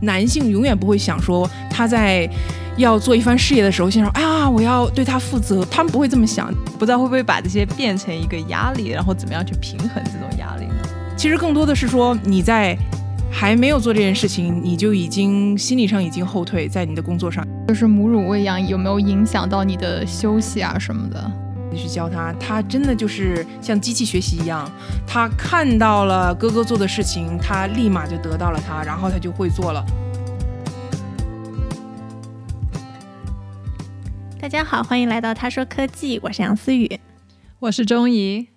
男性永远不会想说他在要做一番事业的时候，先说啊，我要对他负责。他们不会这么想，不知道会不会把这些变成一个压力，然后怎么样去平衡这种压力呢？其实更多的是说你在还没有做这件事情，你就已经心理上已经后退，在你的工作上，就是母乳喂养有没有影响到你的休息啊什么的？你去教他，他真的就是像机器学习一样，他看到了哥哥做的事情，他立马就得到了他，然后他就会做了。大家好，欢迎来到他说科技，我是杨思雨，我是钟怡。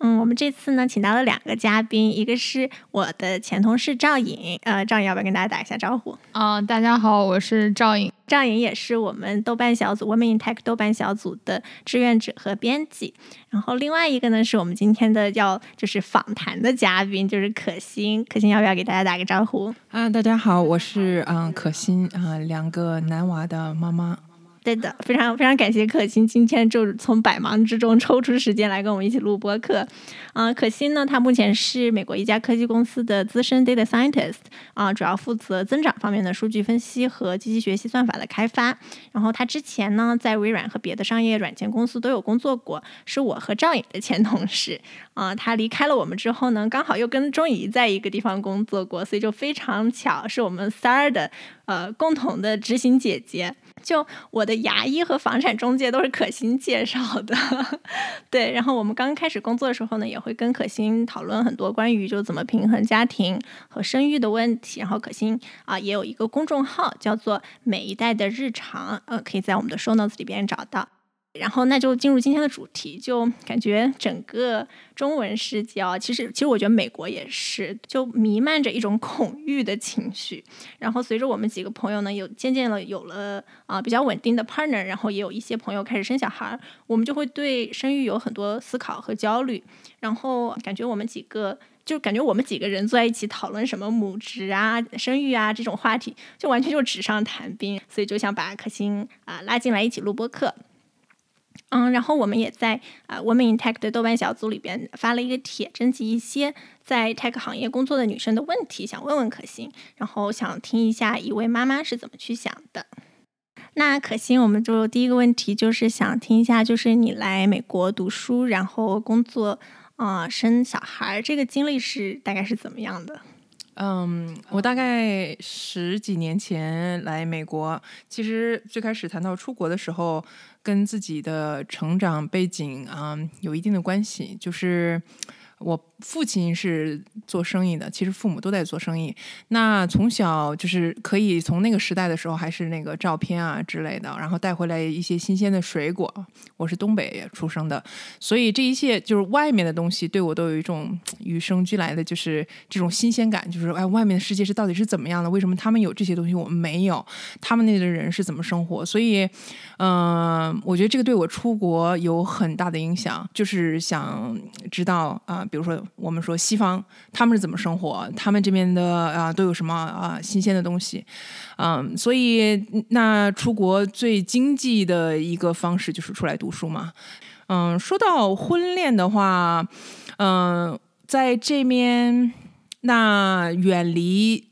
嗯，我们这次呢，请到了两个嘉宾，一个是我的前同事赵颖，呃，赵颖要不要跟大家打一下招呼？啊，大家好，我是赵颖，赵颖也是我们豆瓣小组 Women in Tech 豆瓣小组的志愿者和编辑。然后另外一个呢，是我们今天的要就是访谈的嘉宾，就是可心，可心要不要给大家打个招呼？啊，大家好，我是嗯可心啊，两个男娃的妈妈。对的，非常非常感谢可心今天就从百忙之中抽出时间来跟我们一起录播课。啊，可心呢，他目前是美国一家科技公司的资深 data scientist，啊，主要负责增长方面的数据分析和机器学习算法的开发。然后他之前呢，在微软和别的商业软件公司都有工作过，是我和赵颖的前同事。啊，他离开了我们之后呢，刚好又跟钟怡在一个地方工作过，所以就非常巧，是我们三儿的呃共同的执行姐姐。就我的牙医和房产中介都是可心介绍的，对。然后我们刚开始工作的时候呢，也会跟可心讨论很多关于就怎么平衡家庭和生育的问题。然后可心啊也有一个公众号叫做“每一代的日常”，呃，可以在我们的 show notes 里边找到。然后那就进入今天的主题，就感觉整个中文世界啊，其实其实我觉得美国也是，就弥漫着一种恐惧的情绪。然后随着我们几个朋友呢，有渐渐的有了啊比较稳定的 partner，然后也有一些朋友开始生小孩，我们就会对生育有很多思考和焦虑。然后感觉我们几个，就感觉我们几个人坐在一起讨论什么母职啊、生育啊这种话题，就完全就纸上谈兵。所以就想把可心啊拉进来一起录播课。嗯，然后我们也在啊，Women in Tech 的豆瓣小组里边发了一个帖，征集一些在 Tech 行业工作的女生的问题，想问问可心，然后想听一下一位妈妈是怎么去想的。那可心，我们就第一个问题就是想听一下，就是你来美国读书，然后工作啊，生小孩这个经历是大概是怎么样的？嗯，我大概十几年前来美国，其实最开始谈到出国的时候。跟自己的成长背景啊有一定的关系，就是我。父亲是做生意的，其实父母都在做生意。那从小就是可以从那个时代的时候，还是那个照片啊之类的，然后带回来一些新鲜的水果。我是东北出生的，所以这一切就是外面的东西对我都有一种与生俱来的，就是这种新鲜感。就是哎，外面的世界是到底是怎么样的？为什么他们有这些东西我们没有？他们那的人是怎么生活？所以，嗯，我觉得这个对我出国有很大的影响，就是想知道啊，比如说。我们说西方他们是怎么生活？他们这边的啊都有什么啊新鲜的东西？嗯，所以那出国最经济的一个方式就是出来读书嘛。嗯，说到婚恋的话，嗯，在这边那远离。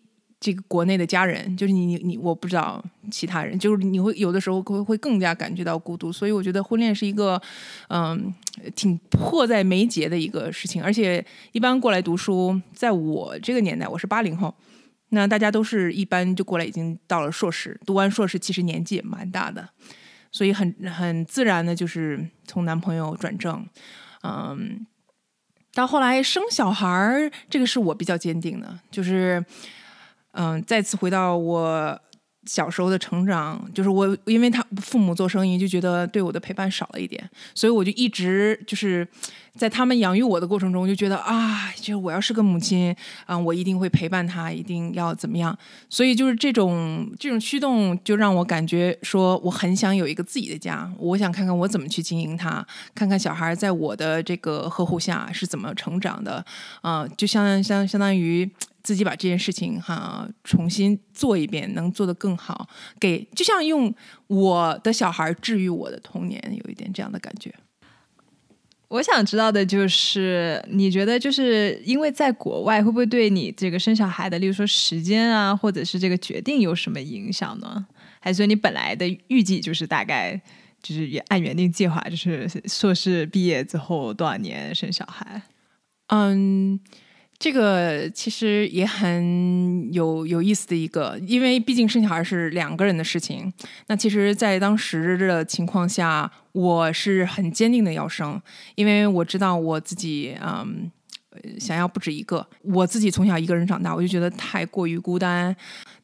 这个国内的家人，就是你你你，我不知道其他人，就是你会有的时候会会更加感觉到孤独，所以我觉得婚恋是一个，嗯，挺迫在眉睫的一个事情。而且一般过来读书，在我这个年代，我是八零后，那大家都是一般就过来，已经到了硕士，读完硕士其实年纪也蛮大的，所以很很自然的就是从男朋友转正，嗯，到后来生小孩儿，这个是我比较坚定的，就是。嗯，再次回到我小时候的成长，就是我因为他父母做生意，就觉得对我的陪伴少了一点，所以我就一直就是在他们养育我的过程中，就觉得啊，就是我要是个母亲，啊，我一定会陪伴他，一定要怎么样。所以就是这种这种驱动，就让我感觉说，我很想有一个自己的家，我想看看我怎么去经营它，看看小孩在我的这个呵护下是怎么成长的，啊，就相相相当于。自己把这件事情哈重新做一遍，能做得更好，给就像用我的小孩治愈我的童年，有一点这样的感觉。我想知道的就是，你觉得就是因为在国外，会不会对你这个生小孩的，例如说时间啊，或者是这个决定有什么影响呢？还是说你本来的预计就是大概就是也按原定计划，就是硕士毕业之后多少年生小孩？嗯，这个其实也很有有意思的一个，因为毕竟生小孩是两个人的事情。那其实，在当时的情况下，我是很坚定的要生，因为我知道我自己，嗯。想要不止一个，我自己从小一个人长大，我就觉得太过于孤单，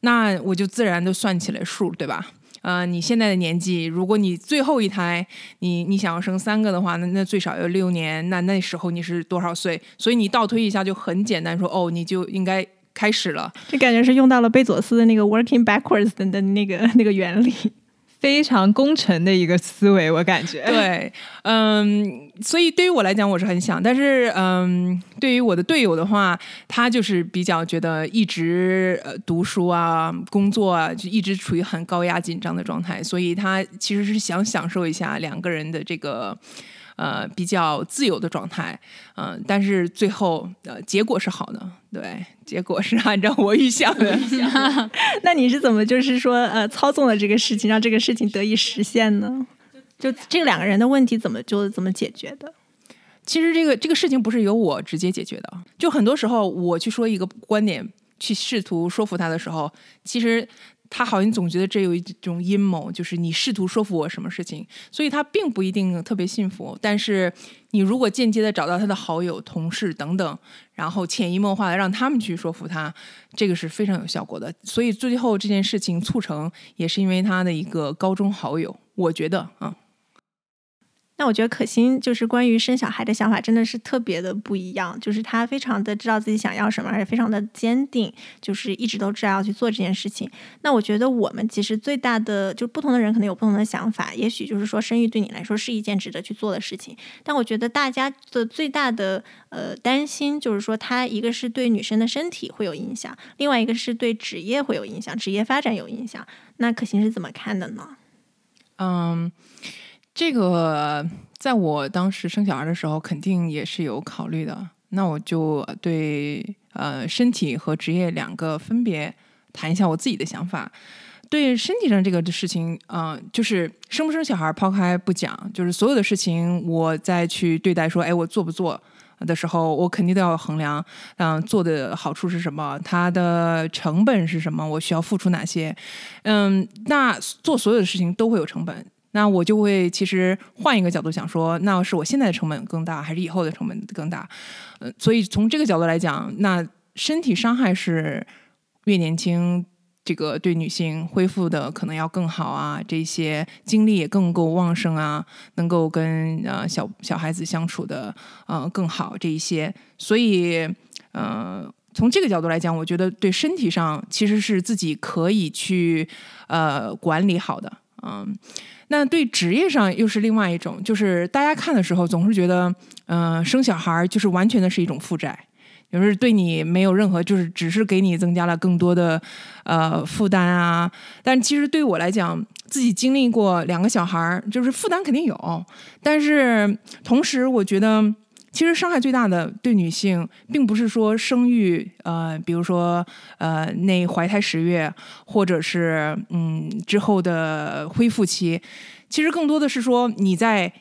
那我就自然的算起来数，对吧？呃，你现在的年纪，如果你最后一胎，你你想要生三个的话，那那最少要六年，那那时候你是多少岁？所以你倒推一下就很简单说，哦，你就应该开始了。这感觉是用到了贝佐斯的那个 working backwards 的的那个那个原理。非常功臣的一个思维，我感觉。对，嗯，所以对于我来讲，我是很想，但是，嗯，对于我的队友的话，他就是比较觉得一直呃读书啊、工作啊，就一直处于很高压紧张的状态，所以他其实是想享受一下两个人的这个。呃，比较自由的状态，嗯、但是最后呃结果是好的，对，结果是按照我预想的。那你是怎么就是说呃操纵了这个事情，让这个事情得以实现呢？就这两个人的问题怎么就怎么解决的？其实这个这个事情不是由我直接解决的，就很多时候我去说一个观点，去试图说服他的时候，其实他好像总觉得这有一种阴谋，就是你试图说服我什么事情，所以他并不一定特别信服。但是你如果间接的找到他的好友、同事等等，然后潜移默化的让他们去说服他，这个是非常有效果的。所以最后这件事情促成，也是因为他的一个高中好友，我觉得啊。那我觉得可心就是关于生小孩的想法真的是特别的不一样，就是她非常的知道自己想要什么，而且非常的坚定，就是一直都知道要去做这件事情。那我觉得我们其实最大的就不同的人可能有不同的想法，也许就是说生育对你来说是一件值得去做的事情，但我觉得大家的最大的呃担心就是说，它一个是对女生的身体会有影响，另外一个是对职业会有影响，职业发展有影响。那可心是怎么看的呢？嗯，这个在我当时生小孩的时候，肯定也是有考虑的。那我就对呃身体和职业两个分别谈一下我自己的想法。对身体上这个的事情，嗯、就是生不生小孩抛开不讲，就是所有的事情，我再去对待说，哎，我做不做的时候，我肯定都要衡量，嗯、做的好处是什么，它的成本是什么，我需要付出哪些，嗯，那做所有的事情都会有成本。那我就会其实换一个角度想说，那是我现在的成本更大，还是以后的成本更大？呃，所以从这个角度来讲，那身体伤害是越年轻，这个对女性恢复的可能要更好啊，这些精力也更够旺盛啊，能够跟呃小小孩子相处的呃更好这一些，所以呃。从这个角度来讲，我觉得对身体上其实是自己可以去呃管理好的，嗯，那对职业上又是另外一种，就是大家看的时候总是觉得，嗯、生小孩儿就是完全的是一种负债，就是对你没有任何，就是只是给你增加了更多的呃负担啊。但其实对我来讲，自己经历过两个小孩儿，就是负担肯定有，但是同时我觉得。其实伤害最大的对女性，并不是说生育，呃，比如说呃那怀胎十月，或者是嗯之后的恢复期，其实更多的是说你在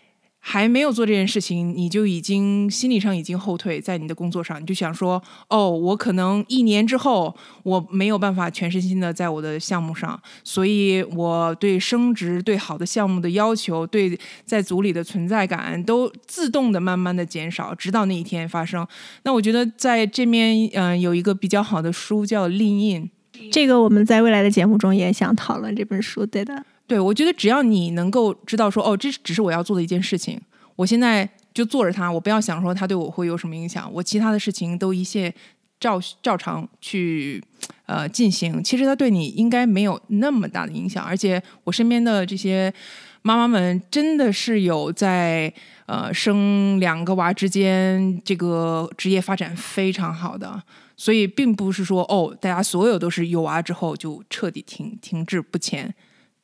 还没有做这件事情，你就已经心理上已经后退，在你的工作上，你就想说，哦，我可能一年之后我没有办法全身心的在我的项目上，所以我对升职、对好的项目的要求、对在组里的存在感都自动的慢慢的减少，直到那一天发生。那我觉得在这边，嗯、有一个比较好的书叫《利印》。这个我们在未来的节目中也想讨论这本书，对的。对，我觉得只要你能够知道说，哦，这只是我要做的一件事情，我现在就做着它，我不要想说它对我会有什么影响，我其他的事情都一切照照常去呃进行。其实它对你应该没有那么大的影响，而且我身边的这些妈妈们真的是有在呃生两个娃之间这个职业发展非常好的。所以并不是说哦，大家所有都是有娃之后就彻底停停滞不前，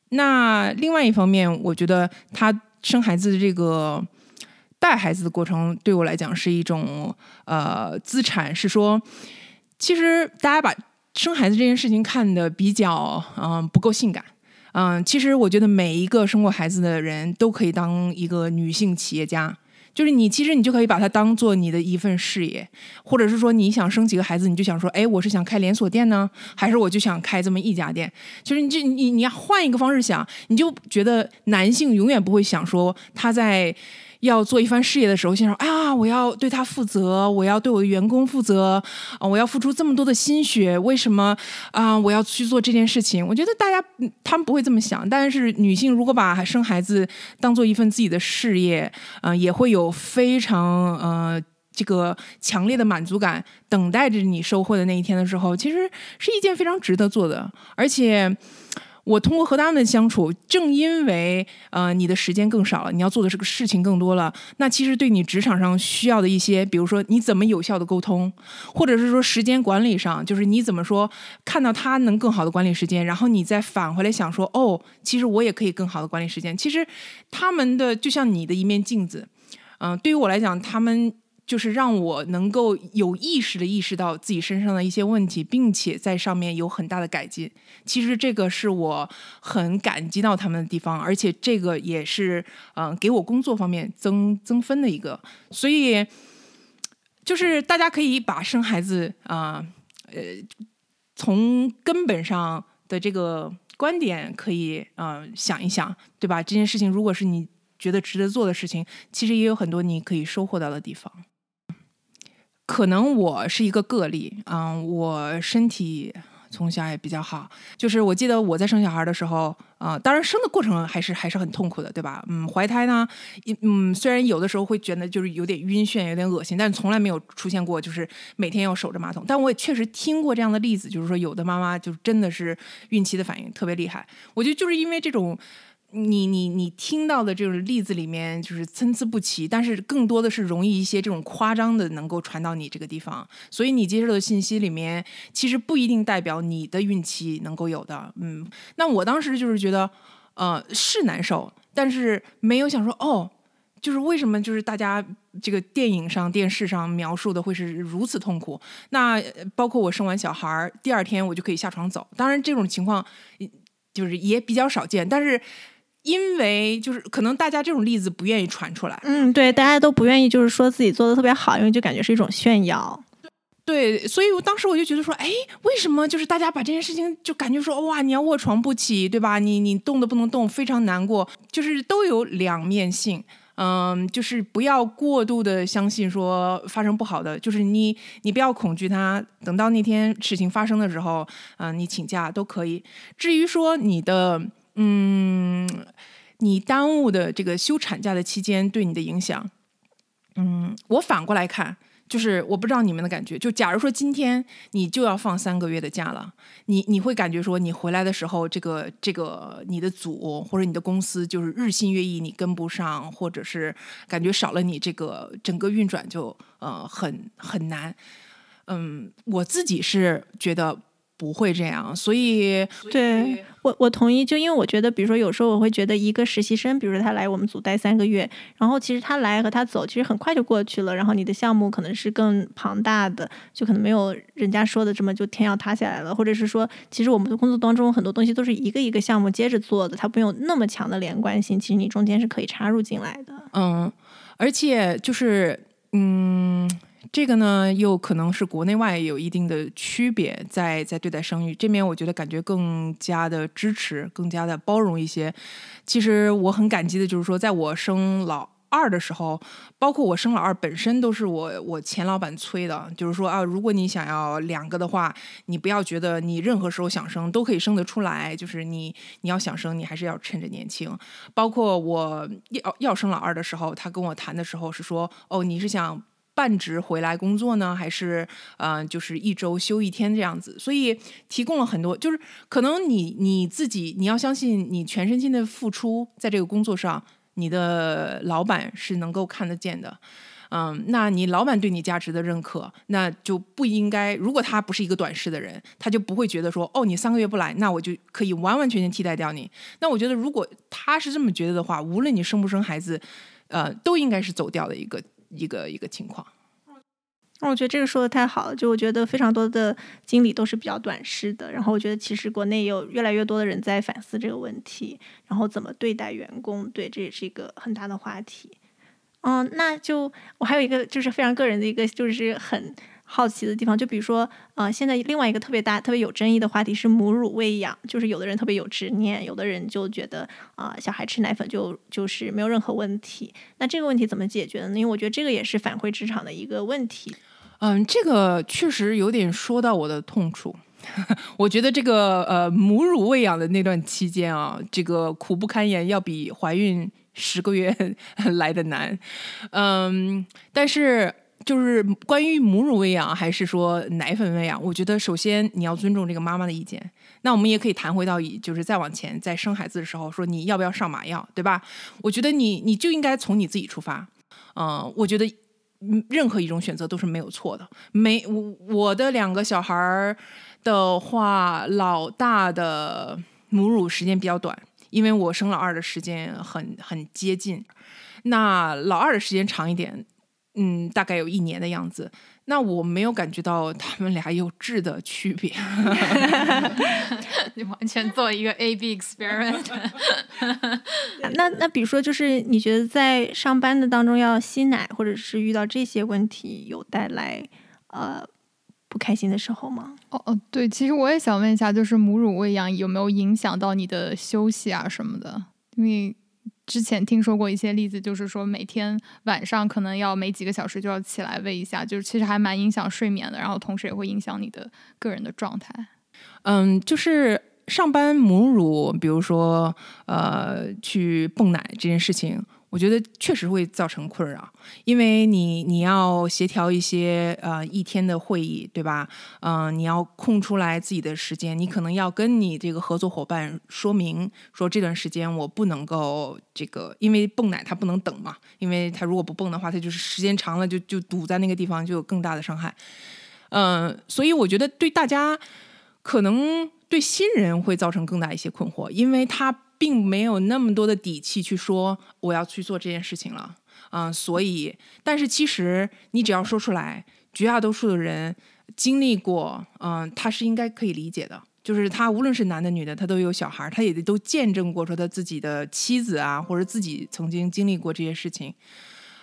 那另外一方面，我觉得她生孩子的这个带孩子的过程对我来讲是一种呃资产，是说，其实大家把生孩子这件事情看得比较嗯、不够性感。嗯，其实我觉得每一个生过孩子的人都可以当一个女性企业家，就是你其实你就可以把它当做你的一份事业，或者是说你想生几个孩子，你就想说，哎，我是想开连锁店呢，还是我就想开这么一家店？就是你这你你要换一个方式想，你就觉得男性永远不会想说他在。要做一番事业的时候，先说啊，我要对他负责，我要对我的员工负责啊，我要付出这么多的心血，为什么啊？我要去做这件事情？我觉得大家他们不会这么想，但是女性如果把生孩子当做一份自己的事业，嗯、也会有非常呃。这个强烈的满足感等待着你收获的那一天的时候，其实是一件非常值得做的，而且。我通过和他们相处，正因为呃你的时间更少了，你要做的这个事情更多了，那其实对你职场上需要的一些，比如说你怎么有效的沟通，或者是说时间管理上，就是你怎么说看到他能更好的管理时间，然后你再返回来想说，哦，其实我也可以更好的管理时间。其实他们的就像你的一面镜子，嗯、对于我来讲，他们就是让我能够有意识的意识到自己身上的一些问题，并且在上面有很大的改进。其实这个是我很感激到他们的地方，而且这个也是嗯、给我工作方面增增分的一个。所以就是大家可以把生孩子啊呃从根本上的这个观点可以呃想一想，对吧？这件事情如果是你觉得值得做的事情，其实也有很多你可以收获到的地方。可能我是一个个例，嗯，我身体从小也比较好，就是我记得我在生小孩的时候，啊、当然生的过程还是还是很痛苦的，对吧？嗯，怀胎呢，嗯，虽然有的时候会觉得就是有点晕眩，有点恶心，但从来没有出现过就是每天要守着马桶。但我也确实听过这样的例子，就是说有的妈妈就真的是孕期的反应特别厉害。我觉得就是因为这种。你你你听到的这种例子里面就是参差不齐，但是更多的是容易一些这种夸张的能够传到你这个地方，所以你接受的信息里面其实不一定代表你的孕期能够有的。嗯，那我当时就是觉得，呃，是难受，但是没有想说哦。就是为什么就是大家这个电影上、电视上描述的会是如此痛苦？那包括我生完小孩儿第二天我就可以下床走，当然这种情况就是也比较少见，但是因为就是可能大家这种例子不愿意传出来，嗯，对，大家都不愿意就是说自己做的特别好，因为就感觉是一种炫耀。对，所以我当时我就觉得说，哎，为什么就是大家把这件事情就感觉说，哇，你要卧床不起，对吧？你你动都不能动，非常难过，就是都有两面性。嗯，就是不要过度的相信说发生不好的，就是你你不要恐惧它，等到那天事情发生的时候，嗯、你请假都可以。至于说你的，嗯，你耽误的这个休产假的期间对你的影响，嗯，我反过来看，就是我不知道你们的感觉，就假如说今天你就要放三个月的假了，你你会感觉说你回来的时候，这个这个你的组或者你的公司就是日新月异，你跟不上，或者是感觉少了你这个整个运转就呃很很难。嗯，我自己是觉得不会这样，所以对我，我同意。就因为我觉得，比如说，有时候我会觉得一个实习生，比如说他来我们组待三个月，然后其实他来和他走，其实很快就过去了。然后你的项目可能是更庞大的，就可能没有人家说的这么就天要塌下来了，或者是说，其实我们的工作当中很多东西都是一个一个项目接着做的，它没有那么强的连贯性。其实你中间是可以插入进来的。嗯，而且就是嗯，这个呢又可能是国内外有一定的区别，在在对待生育这面，我觉得感觉更加的支持，更加的包容一些。其实我很感激的，就是说，在我生老二的时候，包括我生老二本身都是我我前老板催的，就是说啊，如果你想要两个的话，你不要觉得你任何时候想生都可以生得出来，就是你你要想生，你还是要趁着年轻。包括我要要生老二的时候，他跟我谈的时候是说，哦，你是想。半职回来工作呢，还是呃，就是一周休一天这样子？所以提供了很多，就是可能你你自己你要相信你全身心的付出在这个工作上，你的老板是能够看得见的。嗯，那你老板对你价值的认可，那就不应该。如果他不是一个短视的人，他就不会觉得说，哦，你三个月不来，那我就可以完完全全替代掉你。那我觉得，如果他是这么觉得的话，无论你生不生孩子，呃，都应该是走掉的一个一个一个情况。那我觉得这个说的太好了，就我觉得非常多的经理都是比较短视的，然后我觉得其实国内有越来越多的人在反思这个问题，然后怎么对待员工，对，这也是一个很大的话题。嗯，那就我还有一个就是非常个人的一个就是很好奇的地方，就比如说，呃，现在另外一个特别大、特别有争议的话题是母乳喂养，就是有的人特别有执念，有的人就觉得啊，小孩吃奶粉就就是没有任何问题。那这个问题怎么解决呢？因为我觉得这个也是返回职场的一个问题。嗯，这个确实有点说到我的痛处。我觉得这个呃母乳喂养的那段期间啊，这个苦不堪言，要比怀孕十个月 来的难。嗯，但是就是关于母乳喂养还是说奶粉喂养，我觉得首先你要尊重这个妈妈的意见。那我们也可以谈回到就是再往前，在生孩子的时候说你要不要上麻药，对吧？我觉得你你就应该从你自己出发。嗯，我觉得。任何一种选择都是没有错的。没我我的两个小孩儿的话，老大的母乳时间比较短，因为我生老二的时间很很接近。那老二的时间长一点，嗯，大概有一年的样子。那我没有感觉到他们俩有质的区别，你完全做一个 A B experiment。那那比如说，就是你觉得在上班的当中要吸奶，或者是遇到这些问题，有带来呃不开心的时候吗？哦哦，对，其实我也想问一下，就是母乳喂养有没有影响到你的休息啊什么的？因为。之前听说过一些例子，就是说每天晚上可能要每几个小时就要起来喂一下，就是其实还蛮影响睡眠的，然后同时也会影响你的个人的状态。嗯，就是上班母乳，比如说呃去泵奶这件事情。我觉得确实会造成困扰，因为你你要协调一些呃一天的会议，对吧？嗯，你要空出来自己的时间，你可能要跟你这个合作伙伴说明，说这段时间我不能够这个，因为泵奶它不能等嘛，因为它如果不泵的话，它就是时间长了就就堵在那个地方，就有更大的伤害。嗯，所以我觉得对大家可能对新人会造成更大一些困惑，因为他。并没有那么多的底气去说我要去做这件事情了，嗯，所以，但是其实你只要说出来，绝大多数的人经历过，嗯，他是应该可以理解的，就是他无论是男的女的，他都有小孩，他也都见证过说他自己的妻子啊，或者自己曾经经历过这些事情，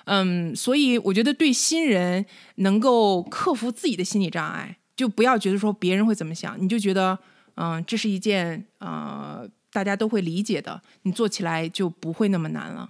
嗯，所以我觉得对新人能够克服自己的心理障碍，就不要觉得说别人会怎么想，你就觉得，嗯，这是一件，呃。大家都会理解的，你做起来就不会那么难了。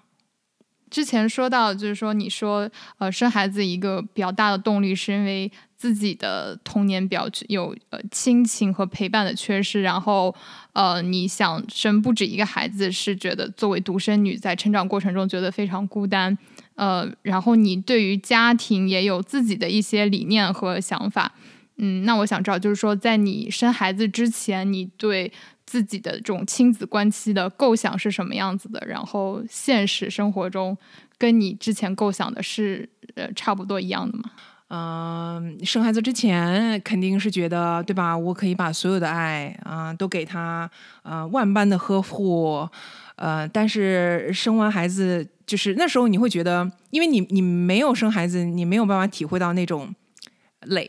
之前说到，就是说，你说，呃，生孩子一个比较大的动力，是因为自己的童年比较有呃亲情和陪伴的缺失，然后，呃，你想生不止一个孩子，是觉得作为独生女在成长过程中觉得非常孤单，呃，然后你对于家庭也有自己的一些理念和想法，嗯，那我想知道，就是说，在你生孩子之前，你对。自己的这种亲子关系的构想是什么样子的？然后现实生活中跟你之前构想的是呃差不多一样的吗？嗯，生孩子之前肯定是觉得对吧？我可以把所有的爱啊都给他，呃万般的呵护，呃，但是生完孩子就是那时候你会觉得，因为你你没有生孩子，你没有办法体会到那种累。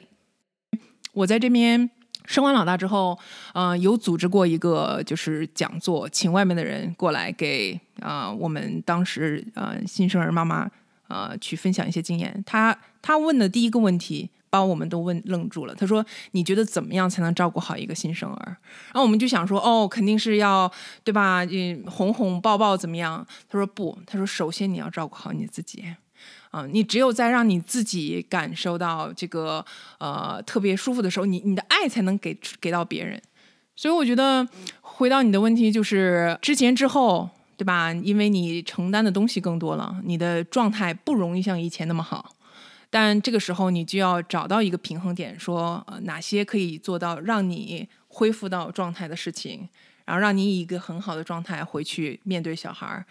我在这边。生完老大之后，嗯，有组织过一个就是讲座，请外面的人过来给啊我们当时呃新生儿妈妈呃去分享一些经验。他他问的第一个问题把我们都问愣住了。他说：“你觉得怎么样才能照顾好一个新生儿？”然后我们就想说：“哦，肯定是要对吧？嗯，哄哄抱抱怎么样？”他说：“不，他说首先你要照顾好你自己。”嗯，你只有在让你自己感受到这个呃特别舒服的时候，你你的爱才能给给到别人。所以我觉得回到你的问题，就是之前之后，对吧？因为你承担的东西更多了，你的状态不容易像以前那么好。但这个时候，你就要找到一个平衡点，说哪些可以做到让你恢复到状态的事情，然后让你以一个很好的状态回去面对小孩儿。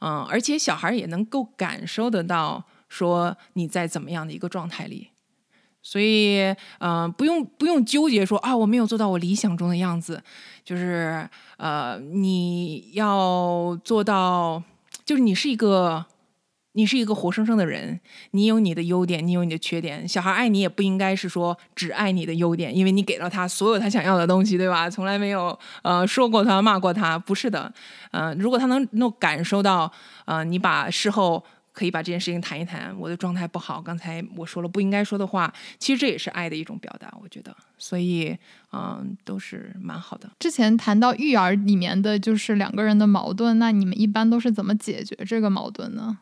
嗯，而且小孩儿也能够感受得到。说你在怎么样的一个状态里，所以嗯，不用不用纠结说啊，我没有做到我理想中的样子，就是呃，你要做到，就是你是一个，你是一个活生生的人，你有你的优点，你有你的缺点。小孩爱你也不应该是说只爱你的优点，因为你给了他所有他想要的东西，对吧？从来没有呃说过他骂过他，不是的。嗯，如果他能能感受到，呃，你把事后可以把这件事情谈一谈，我的状态不好，刚才我说了不应该说的话，其实这也是爱的一种表达，我觉得。所以，嗯，都是蛮好的。之前谈到育儿里面的就是两个人的矛盾，那你们一般都是怎么解决这个矛盾呢？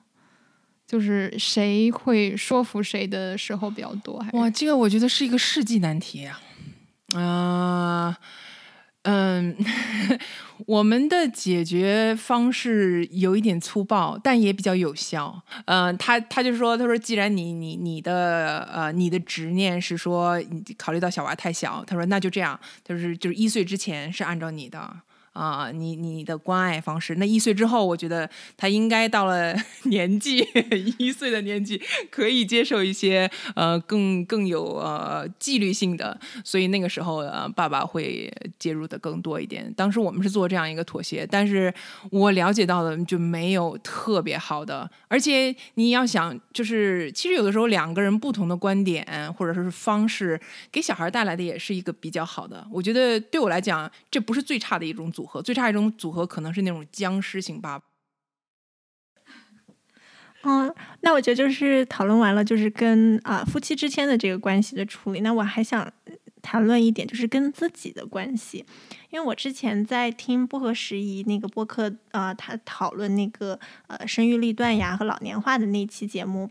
就是谁会说服谁的时候比较多？还是哇，这个我觉得是一个世纪难题啊！啊、嗯，我们的解决方式有一点粗暴，但也比较有效。嗯、他他就说，他说，既然你你你的呃你的执念是说，考虑到小娃太小，他说那就这样，就是就是一岁之前是按照你的。啊、你你的关爱方式，那一岁之后，我觉得他应该到了 年纪，一岁的年纪，可以接受一些呃更更有呃纪律性的，所以那个时候呃爸爸会介入的更多一点。当时我们是做这样一个妥协，但是我了解到的就没有特别好的，而且你要想，就是其实有的时候两个人不同的观点或者说是方式，给小孩带来的也是一个比较好的。我觉得对我来讲，这不是最差的一种组合，最差一种组合可能是那种僵尸型爸爸。嗯，那我觉得就是讨论完了，就是跟啊、夫妻之间的这个关系的处理。那我还想谈论一点，就是跟自己的关系，因为我之前在听不合时宜那个播客啊、他讨论那个呃生育力断崖和老年化的那期节目。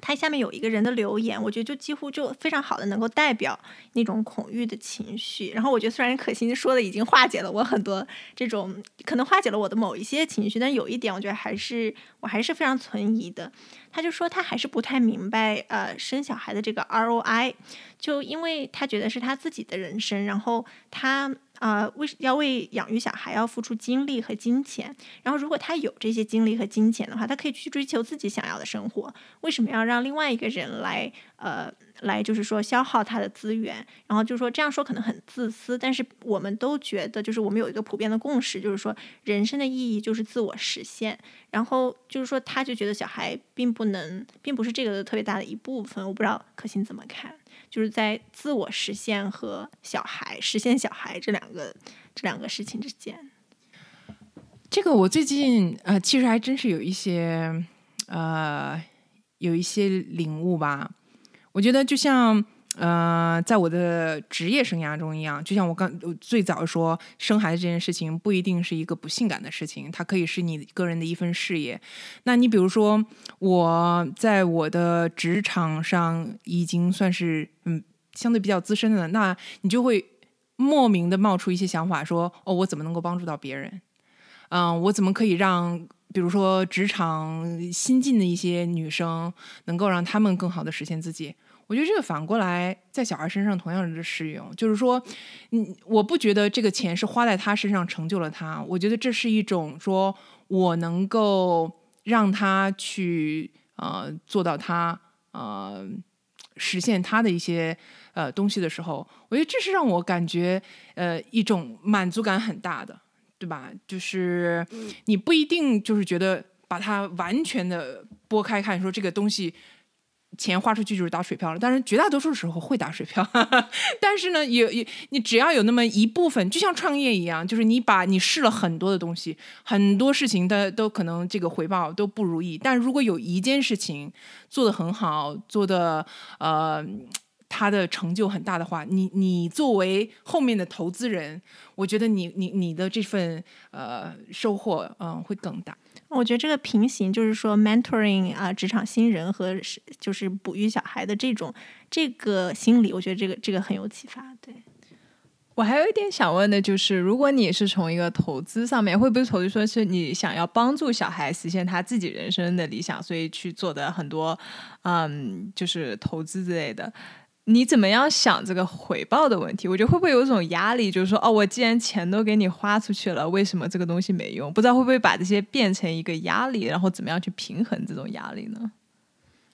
它下面有一个人的留言，我觉得就几乎就非常好的能够代表那种恐惧的情绪。然后我觉得虽然可心说的已经化解了我很多这种，可能化解了我的某一些情绪，但有一点我觉得还是我还是非常存疑的。他就说他还是不太明白呃生小孩的这个 ROI，就因为他觉得是他自己的人生，然后他呃为要为养育小孩要付出精力和金钱，然后如果他有这些精力和金钱的话，他可以去追求自己想要的生活，为什么要让另外一个人来呃来就是说消耗他的资源？然后就是说这样说可能很自私，但是我们都觉得就是我们有一个普遍的共识，就是说人生的意义就是自我实现。然后就是说他就觉得小孩并不能，并不是这个特别大的一部分。我不知道可心怎么看，就是在自我实现和小孩实现小孩这两个这两个事情之间。这个我最近呃，其实还真是有一些呃，有一些领悟吧。我觉得就像呃，在我的职业生涯中一样，就像我刚最早说，生孩子这件事情不一定是一个不性感的事情，它可以是你个人的一份事业。那你比如说，我在我的职场上已经算是嗯相对比较资深的，那你就会莫名的冒出一些想法，说哦，我怎么能够帮助到别人？嗯，我怎么可以让，比如说职场新进的一些女生，能够让她们更好的实现自己？我觉得这个反过来在小孩身上同样是适用，就是说，嗯，我不觉得这个钱是花在他身上成就了他，我觉得这是一种说我能够让他去呃做到他呃实现他的一些呃东西的时候，我觉得这是让我感觉呃一种满足感很大的。对吧？就是你不一定就是觉得把它完全的拨开看，说这个东西钱花出去就是打水漂了。但是绝大多数时候会打水漂，但是呢，有有你只要有那么一部分，就像创业一样，就是你把你试了很多的东西，很多事情的都可能这个回报都不如意。但如果有一件事情做得很好，做的呃。他的成就很大的话，你你作为后面的投资人，我觉得你你你的这份呃收获嗯、会更大。我觉得这个平行就是说，mentoring 啊、职场新人和是就是哺育小孩的这种这个心理，我觉得这个这个很有启发。对，我还有一点想问的就是，如果你是从一个投资上面，会不会投资说是你想要帮助小孩实现他自己人生的理想，所以去做的很多嗯，就是投资之类的。你怎么样想这个回报的问题？我觉得会不会有一种压力，就是说，哦，我既然钱都给你花出去了，为什么这个东西没用？不知道会不会把这些变成一个压力，然后怎么样去平衡这种压力呢？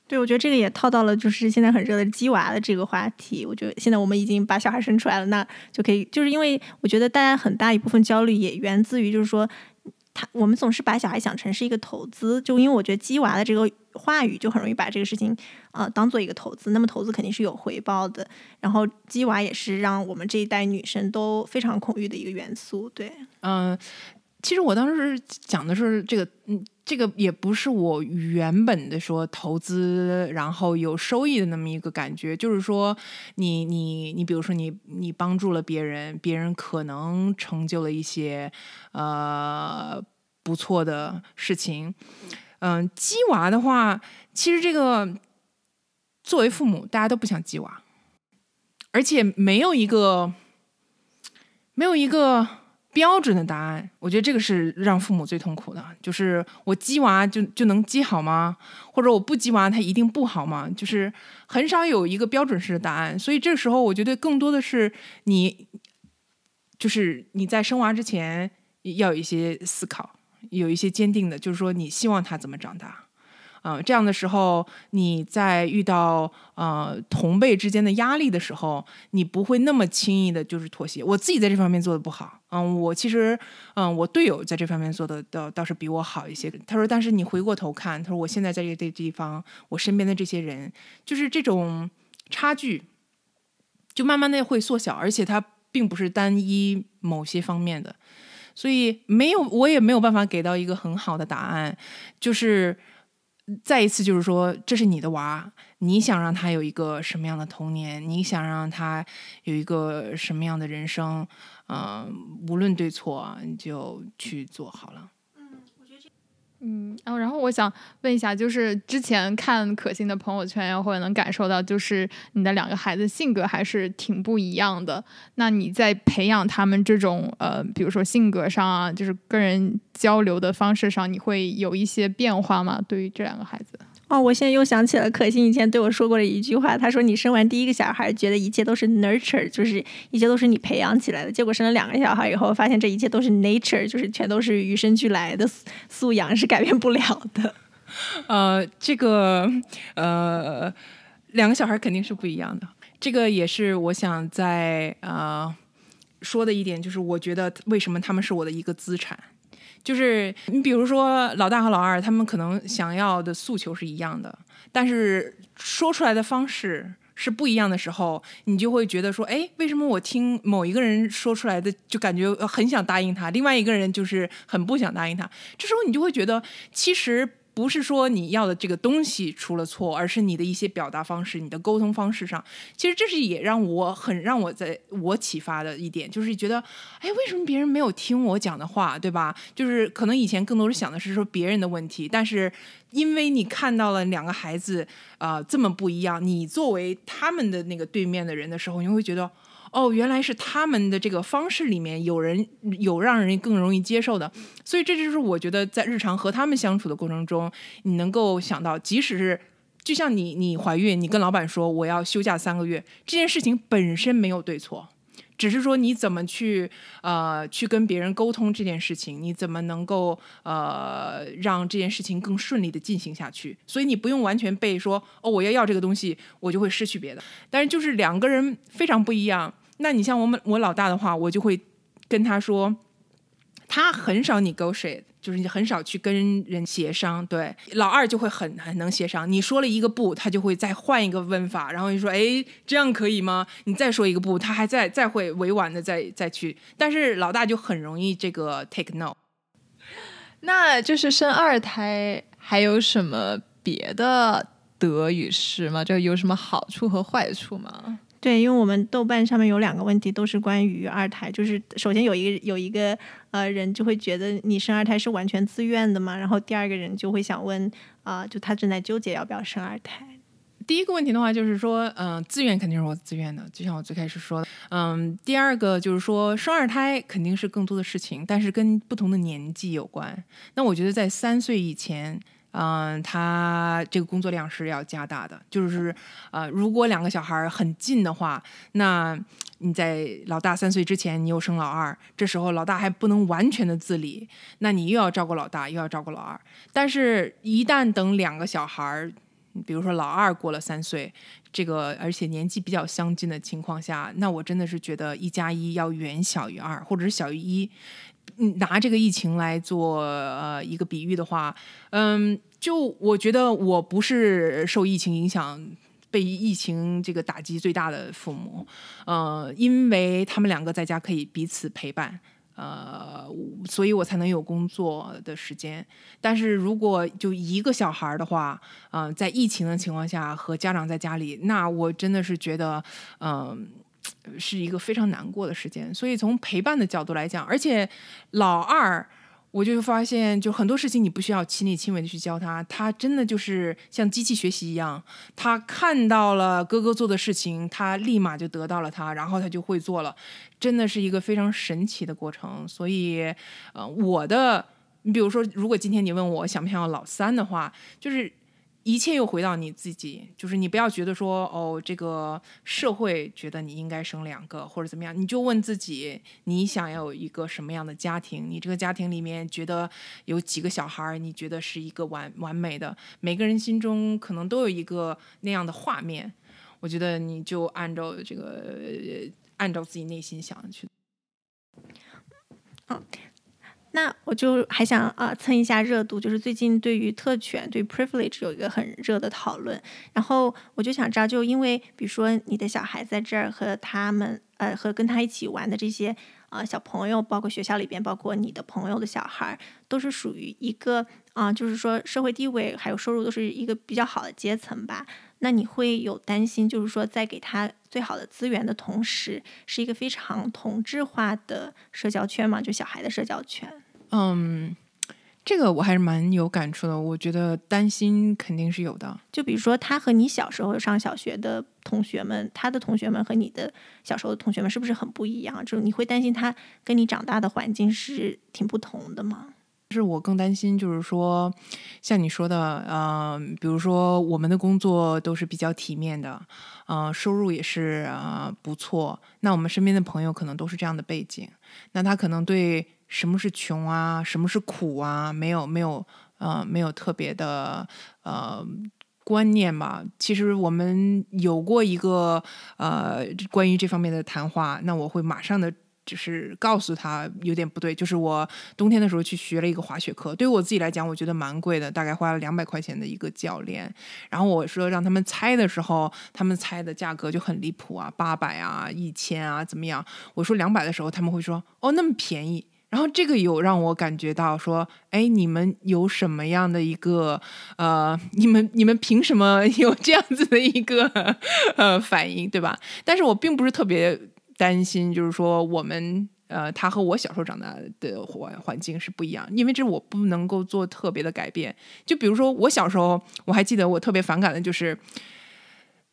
对，我觉得这个也套到了就是现在很热的鸡娃的这个话题。我觉得现在我们已经把小孩生出来了，那就可以，就是因为我觉得大家很大一部分焦虑也源自于就是说。他我们总是把小孩想成是一个投资，就因为我觉得鸡娃的这个话语就很容易把这个事情呃当做一个投资，那么投资肯定是有回报的。然后鸡娃也是让我们这一代女生都非常恐惧的一个元素。对，嗯，其实我当时讲的是这个，嗯，这个也不是我原本的说投资然后有收益的那么一个感觉，就是说你你你比如说你你帮助了别人，别人可能成就了一些呃不错的事情。嗯，鸡娃的话，其实这个作为父母，大家都不想鸡娃，而且没有一个没有一个标准的答案。我觉得这个是让父母最痛苦的，就是我鸡娃就就能鸡好吗？或者我不鸡娃，它一定不好吗？就是很少有一个标准式的答案。所以这时候，我觉得更多的是你，就是你在生娃之前要有一些思考。有一些坚定的，就是说你希望他怎么长大，嗯，这样的时候，你在遇到呃同辈之间的压力的时候，你不会那么轻易的就是妥协。我自己在这方面做的不好，嗯，我其实嗯，我队友在这方面做的倒倒是比我好一些。他说，但是你回过头看，他说我现在在这个地方，我身边的这些人，就是这种差距，就慢慢的会缩小，而且它并不是单一某些方面的。所以没有，我也没有办法给到一个很好的答案。就是再一次，就是说，这是你的娃，你想让他有一个什么样的童年？你想让他有一个什么样的人生？嗯，无论对错，你就去做好了。嗯，然后我想问一下，就是之前看可心的朋友圈，或者能感受到，就是你的两个孩子性格还是挺不一样的。那你在培养他们这种呃，比如说性格上啊，就是跟人交流的方式上，你会有一些变化吗？对于这两个孩子？哦，我现在又想起了可心以前对我说过的一句话，她说：“你生完第一个小孩，觉得一切都是 nurture，就是一切都是你培养起来的。结果生了两个小孩以后，发现这一切都是 nature，就是全都是与生俱来的素养，是改变不了的。”呃，这个呃，两个小孩肯定是不一样的。这个也是我想在呃说的一点，就是我觉得为什么他们是我的一个资产。就是你比如说老大和老二，他们可能想要的诉求是一样的，但是说出来的方式是不一样的时候，你就会觉得说，哎，为什么我听某一个人说出来的就感觉很想答应他，另外一个人就是很不想答应他？这时候你就会觉得，其实。不是说你要的这个东西出了错，而是你的一些表达方式、你的沟通方式上。其实这是也让我很让我在我启发的一点，就是觉得，哎，为什么别人没有听我讲的话，对吧？就是可能以前更多是想的是说别人的问题，但是因为你看到了两个孩子啊这么不一样，你作为他们的那个对面的人的时候，你会觉得。哦，原来是他们的这个方式里面有人有让人更容易接受的，所以这就是我觉得在日常和他们相处的过程中，你能够想到，即使是就像你你怀孕，你跟老板说我要休假三个月，这件事情本身没有对错，只是说你怎么去呃去跟别人沟通这件事情，你怎么能够呃让这件事情更顺利的进行下去，所以你不用完全被说哦我要要这个东西，我就会失去别的，但是就是两个人非常不一样。那你像我们我老大的话，我就会跟他说，他很少 negotiate，就是你很少去跟人协商。对，老二就会很很能协商。你说了一个不，他就会再换一个问法，然后你说，哎，这样可以吗？你再说一个不，他还在再会委婉的再再去。但是老大就很容易这个 take no。那就是生二胎还有什么别的得与失吗？就有什么好处和坏处吗？对，因为我们豆瓣上面有两个问题都是关于二胎，就是首先有一个有一个呃人就会觉得你生二胎是完全自愿的嘛，然后第二个人就会想问啊，就他正在纠结要不要生二胎。第一个问题的话就是说，嗯，自愿肯定是我自愿的，就像我最开始说的，嗯，第二个就是说生二胎肯定是更多的事情，但是跟不同的年纪有关。那我觉得在三岁以前。嗯，他这个工作量是要加大的。就是，呃，如果两个小孩很近的话，那你在老大三岁之前，你又生老二，这时候老大还不能完全的自理，那你又要照顾老大，又要照顾老二。但是，一旦等两个小孩比如说老二过了三岁，这个而且年纪比较相近的情况下，那我真的是觉得一加一要远小于二，或者是小于一。拿这个疫情来做呃一个比喻的话，嗯，就我觉得我不是受疫情影响。被疫情这个打击最大的父母，呃，因为他们两个在家可以彼此陪伴，呃，所以我才能有工作的时间。但是如果就一个小孩的话，嗯、在疫情的情况下和家长在家里，那我真的是觉得，嗯、是一个非常难过的时间。所以从陪伴的角度来讲，而且老二。我就发现，就很多事情你不需要亲力亲为的去教他，他真的就是像机器学习一样，他看到了哥哥做的事情，他立马就得到了他，然后他就会做了，真的是一个非常神奇的过程。所以，呃，我的，你比如说，如果今天你问我想不想要老三的话，就是。一切又回到你自己，就是你不要觉得说哦，这个社会觉得你应该生两个或者怎么样，你就问自己，你想要有一个什么样的家庭？你这个家庭里面觉得有几个小孩儿，你觉得是一个完完美的？每个人心中可能都有一个那样的画面。我觉得你就按照这个，按照自己内心想的去。那我就还想啊、蹭一下热度，就是最近对于特权、对 privilege 有一个很热的讨论，然后我就想知道，就因为比如说你的小孩在这儿和他们呃和跟他一起玩的这些呃小朋友，包括学校里边，包括你的朋友的小孩，都是属于一个啊、就是说社会地位还有收入都是一个比较好的阶层吧。那你会有担心，就是说在给他最好的资源的同时，是一个非常同质化的社交圈嘛？就小孩的社交圈。嗯，这个我还是蛮有感触的。我觉得担心肯定是有的。就比如说，他和你小时候上小学的同学们，他的同学们和你的小时候的同学们是不是很不一样？就是你会担心他跟你长大的环境是挺不同的吗？是我更担心，就是说，像你说的，呃，比如说我们的工作都是比较体面的，呃，收入也是啊、呃不错。那我们身边的朋友可能都是这样的背景，那他可能对什么是穷啊，什么是苦啊，没有没有呃没有特别的呃。观念吧，其实我们有过一个呃关于这方面的谈话，那我会马上的就是告诉他有点不对，就是我冬天的时候去学了一个滑雪课，对于我自己来讲，我觉得蛮贵的，大概花了两百块钱的一个教练。然后我说让他们猜的时候，他们猜的价格就很离谱啊，八百啊，一千啊，怎么样？我说两百的时候，他们会说哦那么便宜。然后这个有让我感觉到说，哎，你们有什么样的一个呃，你们你们凭什么 有这样子的一个 呃反应，对吧？但是我并不是特别担心，就是说我们呃，他和我小时候长大的环环境是不一样，因为这我不能够做特别的改变。就比如说我小时候，我还记得我特别反感的就是。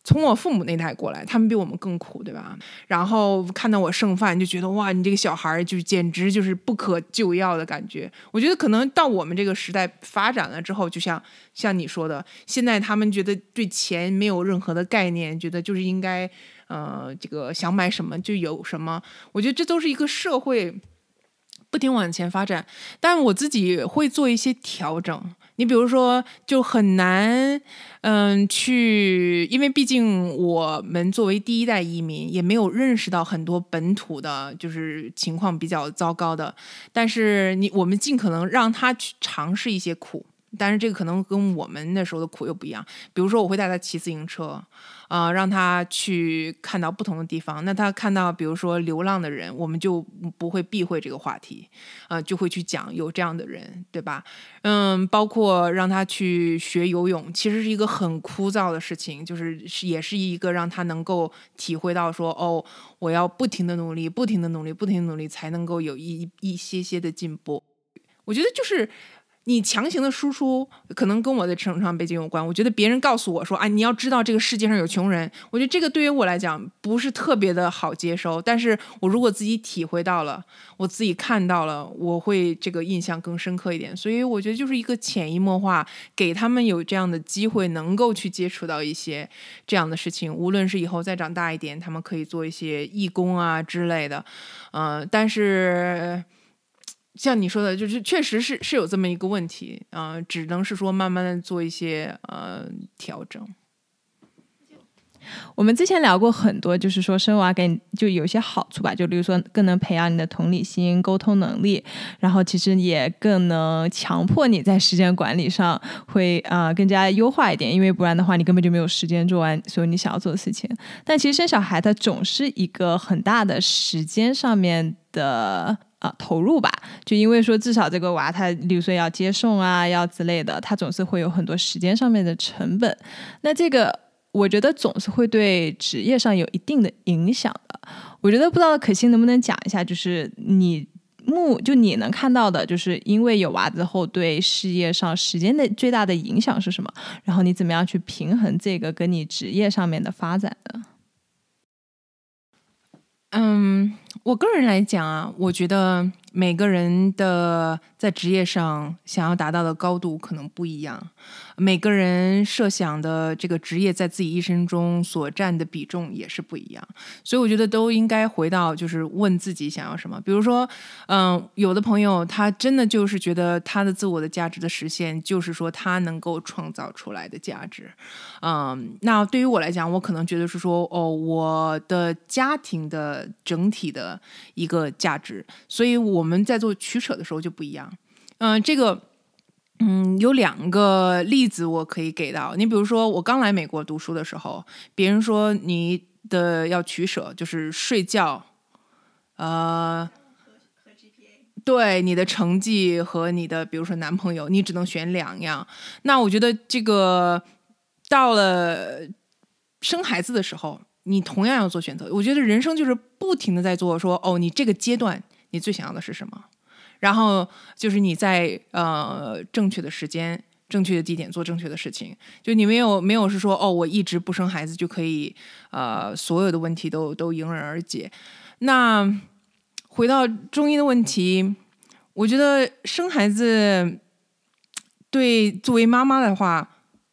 从我父母那代过来，他们比我们更苦，对吧？然后看到我剩饭，就觉得哇，你这个小孩儿就简直就是不可救药的感觉。我觉得可能到我们这个时代发展了之后，就像像你说的，现在他们觉得对钱没有任何的概念，觉得就是应该呃，这个想买什么就有什么。我觉得这都是一个社会不停往前发展，但我自己会做一些调整。你比如说，就很难，嗯，去，因为毕竟我们作为第一代移民，也没有认识到很多本土的，就是情况比较糟糕的。但是你，我们尽可能让他去尝试一些苦，但是这个可能跟我们那时候的苦又不一样。比如说，我会带他骑自行车，啊、让他去看到不同的地方。那他看到，比如说流浪的人，我们就不会避讳这个话题，啊、就会去讲有这样的人，对吧？嗯，包括让他去学游泳，其实是一个很枯燥的事情，就是也是一个让他能够体会到说，哦，我要不停的努力，不停的努力，不停的努力，才能够有一一些些的进步。我觉得就是你强行的输出，可能跟我的成长背景有关。我觉得别人告诉我说，啊，你要知道这个世界上有穷人，我觉得这个对于我来讲不是特别的好接收。但是我如果自己体会到了，我自己看到了，我会这个印象更深刻一点。所以我觉得就是一个潜移默化，给他们有这样的机会，能够去接触到一些这样的事情。无论是以后再长大一点，他们可以做一些义工啊之类的，嗯、但是。像你说的，就是确实是是有这么一个问题啊、只能是说慢慢的做一些呃调整。我们之前聊过很多，就是说生娃给你就有些好处吧，就比如说更能培养你的同理心、沟通能力，然后其实也更能强迫你在时间管理上会啊、更加优化一点，因为不然的话你根本就没有时间做完所有你想要做的事情。但其实生小孩它总是一个很大的时间上面的。啊，投入吧，就因为说至少这个娃他，比如说要接送啊，要之类的，他总是会有很多时间上面的成本。那这个我觉得总是会对职业上有一定的影响的。我觉得不知道可心能不能讲一下，就是你目就你能看到的，就是因为有娃之后对事业上时间的最大的影响是什么？然后你怎么样去平衡这个跟你职业上面的发展的？嗯，我个人来讲啊，我觉得每个人的在职业上想要达到的高度可能不一样，每个人设想的这个职业在自己一生中所占的比重也是不一样，所以我觉得都应该回到就是问自己想要什么。比如说，嗯，有的朋友他真的就是觉得他的自我的价值的实现就是说他能够创造出来的价值，嗯，那对于我来讲，我可能觉得是说，哦，我的家庭的整体的的一个价值，所以我们在做取舍的时候就不一样。嗯、这个，嗯，有两个例子我可以给到你，比如说我刚来美国读书的时候，别人说你的要取舍就是睡觉，呃。对你的成绩和你的，比如说男朋友，你只能选两样。那我觉得这个到了生孩子的时候，你同样要做选择。我觉得人生就是不停的在做说，哦，你这个阶段你最想要的是什么？然后就是你在呃正确的时间、正确的地点做正确的事情。就你没有没有是说，哦，我一直不生孩子就可以呃所有的问题都都迎刃而解。那回到中医的问题，我觉得生孩子对作为妈妈的话，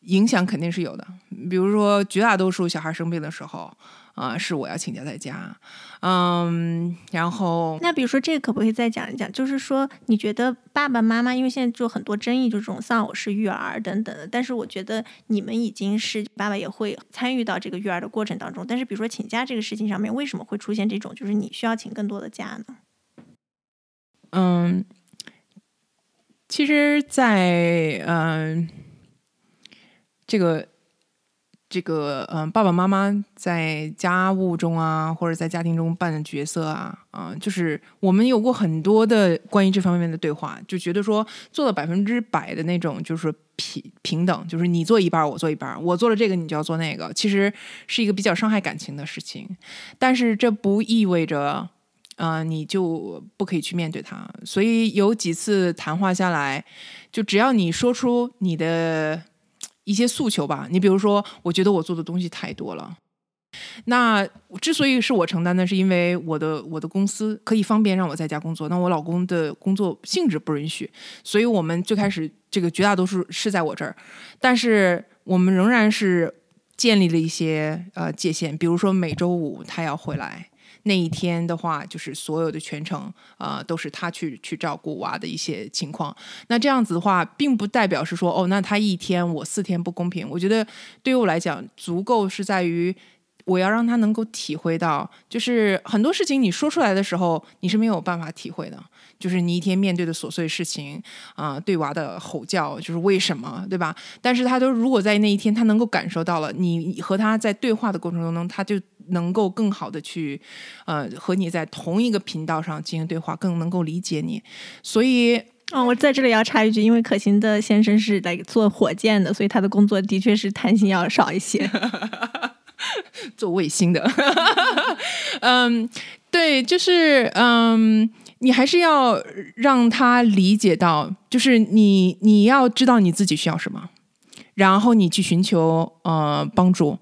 影响肯定是有的。比如说，绝大多数小孩生病的时候，啊、是我要请假在家，嗯，然后那比如说这个可不可以再讲一讲？就是说，你觉得爸爸妈妈，因为现在就很多争议，就这种丧偶式育儿等等的，但是我觉得你们已经是爸爸也会参与到这个育儿的过程当中。但是比如说请假这个事情上面，为什么会出现这种，就是你需要请更多的假呢？嗯，其实在，嗯这个这个嗯、爸爸妈妈在家务中啊，或者在家庭中扮的角色啊，啊、就是我们有过很多的关于这方面的对话，就觉得说做到百分之百的那种就是平平等，就是你做一半，我做一半，我做了这个你就要做那个，其实是一个比较伤害感情的事情，但是这不意味着。呃，你就不可以去面对它。所以有几次谈话下来，就只要你说出你的一些诉求吧，你比如说，我觉得我做的东西太多了。那之所以是我承担的，是因为我的我的公司可以方便让我在家工作，那我老公的工作性质不允许，所以我们最开始这个绝大多数是在我这儿，但是我们仍然是建立了一些呃界限，比如说每周五他要回来，那一天的话，就是所有的全程啊、都是他去去照顾娃的一些情况。那这样子的话，并不代表是说哦，那他一天我四天不公平。我觉得对于我来讲，足够是在于。我要让他能够体会到，就是很多事情你说出来的时候，你是没有办法体会的。就是你一天面对的琐碎事情啊、对娃的吼叫，就是为什么，对吧？但是他都如果在那一天他能够感受到了，你和他在对话的过程当中，他就能够更好的去，呃，和你在同一个频道上进行对话，更能够理解你。所以，哦，我在这里要插一句，因为可心的先生是来做火箭的，所以他的工作的确是弹性要少一些。做卫星的，嗯，对，就是嗯，你还是要让他理解到，就是你你要知道你自己需要什么，然后你去寻求呃帮助。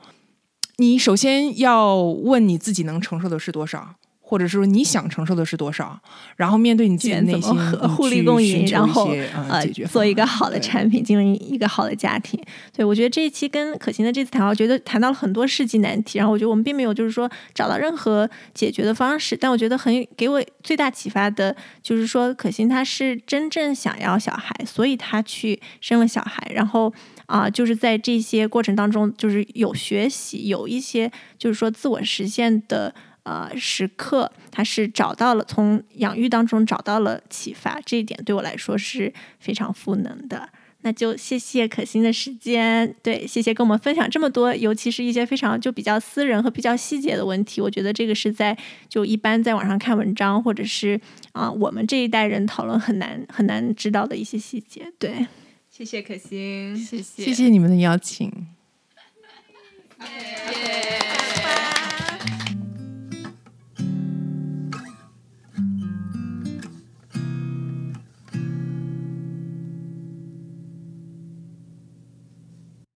你首先要问你自己能承受的是多少，或者是说你想承受的是多少，然后面对你自己的内心，和互利去共赢，然后些呃做一个好的产品，经营一个好的家庭。对我觉得这一期跟可心的这次谈话，我觉得谈到了很多世纪难题，然后我觉得我们并没有就是说找到任何解决的方式，但我觉得很给我最大启发的就是说，可心她是真正想要小孩，所以她去生了小孩，然后。啊，就是在这些过程当中，就是有学习，有一些就是说自我实现的呃时刻，他是找到了从养育当中找到了启发，这一点对我来说是非常赋能的。那就谢谢可心的时间，对，谢谢跟我们分享这么多，尤其是一些非常就比较私人和比较细节的问题。我觉得这个是在就一般在网上看文章，或者是啊、我们这一代人讨论很难很难知道的一些细节。对，谢谢可心，谢谢，谢谢你们的邀请。